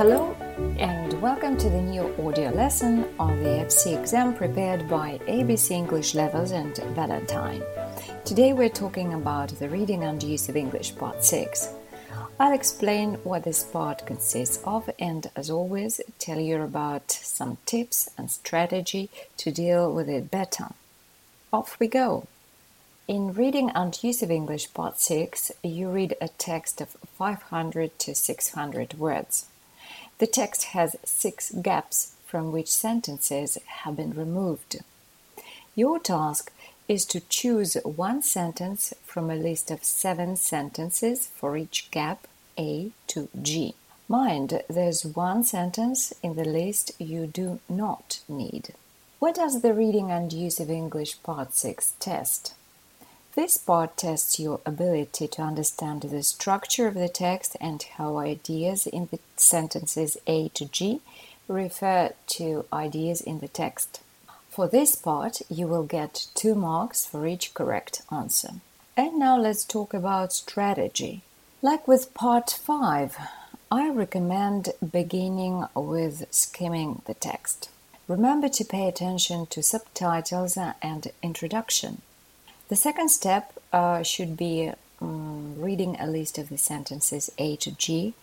Hello and welcome to the new audio lesson on the FCE exam prepared by ABC English Levels and Valentine. Today we're talking about the reading and use of English part 6. I'll explain what this part consists of and as always tell you about some tips and strategy to deal with it better. Off we go. In Reading and Use of English Part 6, you read a text of 500 to 600 words. The text has six gaps from which sentences have been removed. Your task is to choose one sentence from a list of seven sentences for each gap A to G. Mind, there's one sentence in the list you do not need. What does the Reading and Use of English Part 6 test? This part tests your ability to understand the structure of the text and how ideas in the sentences A to G refer to ideas in the text. For this part, you will get two marks for each correct answer. And now let's talk about strategy. Like with part 5, I recommend beginning with skimming the text. Remember to pay attention to subtitles and introduction. The second step uh, should be um, reading a list of the sentences A to G.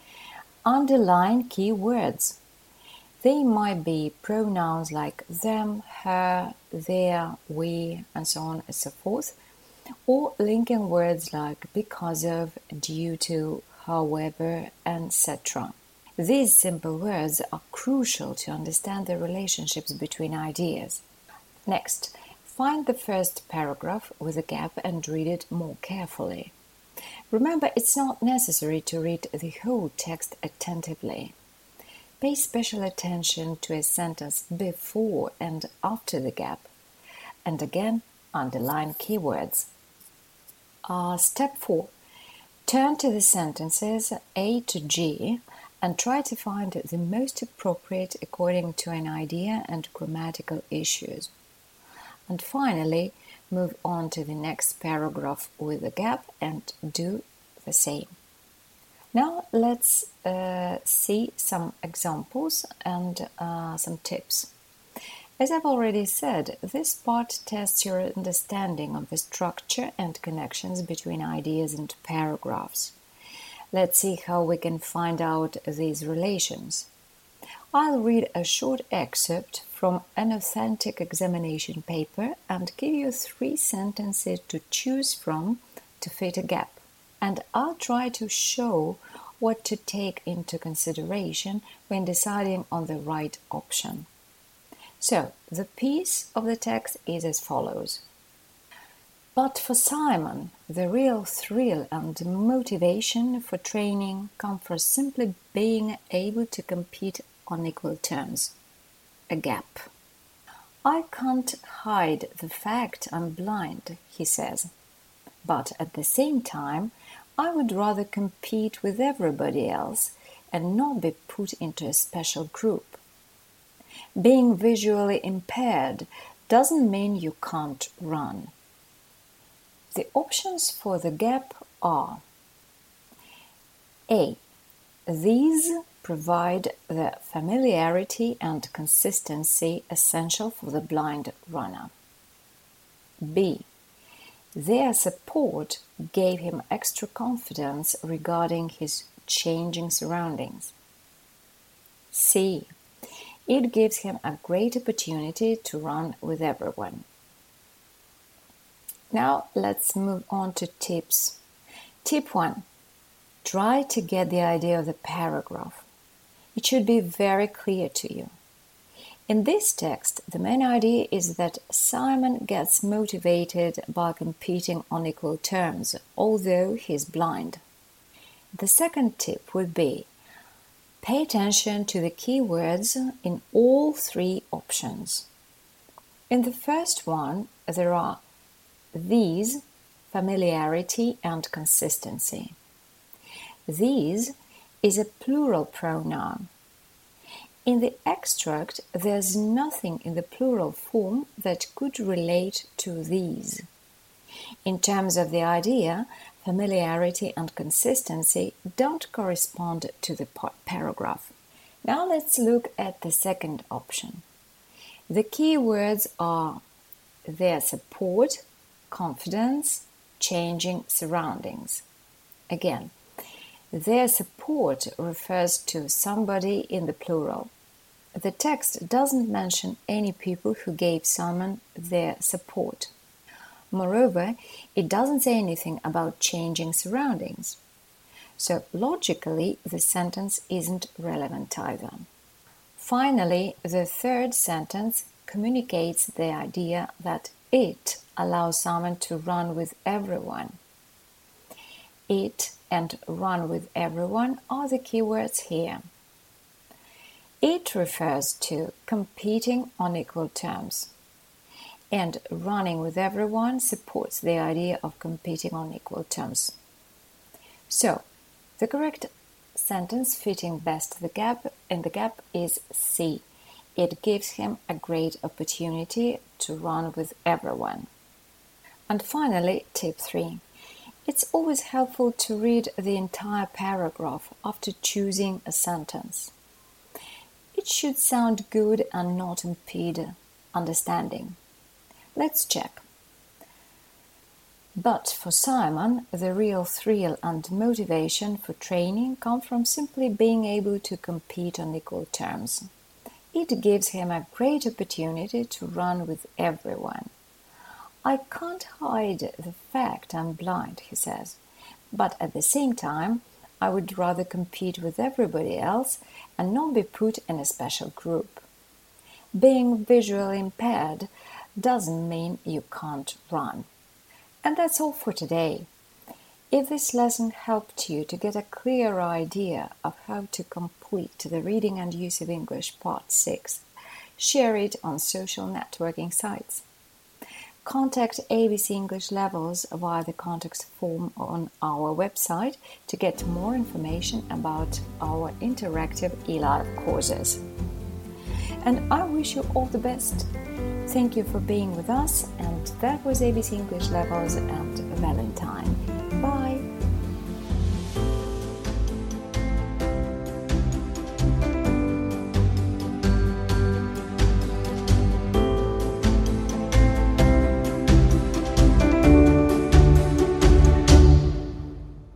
Underline key words. They might be pronouns like them, her, their, we, and so on and so forth, or linking words like because of, due to, however, etc. These simple words are crucial to understand the relationships between ideas. Next, Find the first paragraph with a gap and read it more carefully. Remember, it's not necessary to read the whole text attentively. Pay special attention to a sentence before and after the gap. And again, underline keywords. Uh, step 4. Turn to the sentences A to G and try to find the most appropriate according to an idea and grammatical issues. And finally, move on to the next paragraph with a gap and do the same. Now let's uh, see some examples and uh, some tips. As I've already said, this part tests your understanding of the structure and connections between ideas and paragraphs. Let's see how we can find out these relations. I'll read a short excerpt from an authentic examination paper and give you three sentences to choose from to fit a gap. And I'll try to show what to take into consideration when deciding on the right option. So, the piece of the text is as follows. But for Simon, the real thrill and motivation for training come from simply being able to compete on equal terms a gap. I can't hide the fact I'm blind, he says. But at the same time, I would rather compete with everybody else and not be put into a special group. Being visually impaired doesn't mean you can't run. The options for the gap are A. These provide the familiarity and consistency essential for the blind runner. B. Their support gave him extra confidence regarding his changing surroundings. C. It gives him a great opportunity to run with everyone. Now let's move on to tips. Tip 1. Try to get the idea of the paragraph. It should be very clear to you. In this text, the main idea is that Simon gets motivated by competing on equal terms, although he's blind. The second tip would be pay attention to the keywords in all three options. In the first one, there are these, familiarity, and consistency. These is a plural pronoun. In the extract, there's nothing in the plural form that could relate to these. In terms of the idea, familiarity and consistency don't correspond to the paragraph. Now let's look at the second option. The key words are their support, confidence, changing surroundings. Again, their support refers to somebody in the plural. The text doesn't mention any people who gave Simon their support. Moreover, it doesn't say anything about changing surroundings. So logically, the sentence isn't relevant either. Finally, the third sentence communicates the idea that it allows someone to run with everyone. It and run with everyone are the keywords here. It refers to competing on equal terms. And running with everyone supports the idea of competing on equal terms. So, the correct sentence fitting best the gap in the gap is C. It gives him a great opportunity to run with everyone. And finally, tip 3. It's always helpful to read the entire paragraph after choosing a sentence. It should sound good and not impede understanding. Let's check. But for Simon, the real thrill and motivation for training come from simply being able to compete on equal terms. It gives him a great opportunity to run with everyone. I can't hide the fact I'm blind, he says, but at the same time, I would rather compete with everybody else and not be put in a special group. Being visually impaired doesn't mean you can't run. And that's all for today. If this lesson helped you to get a clear idea of how to complete the Reading and Use of English Part 6, share it on social networking sites. Contact ABC English Levels via the contact form on our website to get more information about our interactive eLive courses. And I wish you all the best. Thank you for being with us, and that was ABC English Levels and Valentine.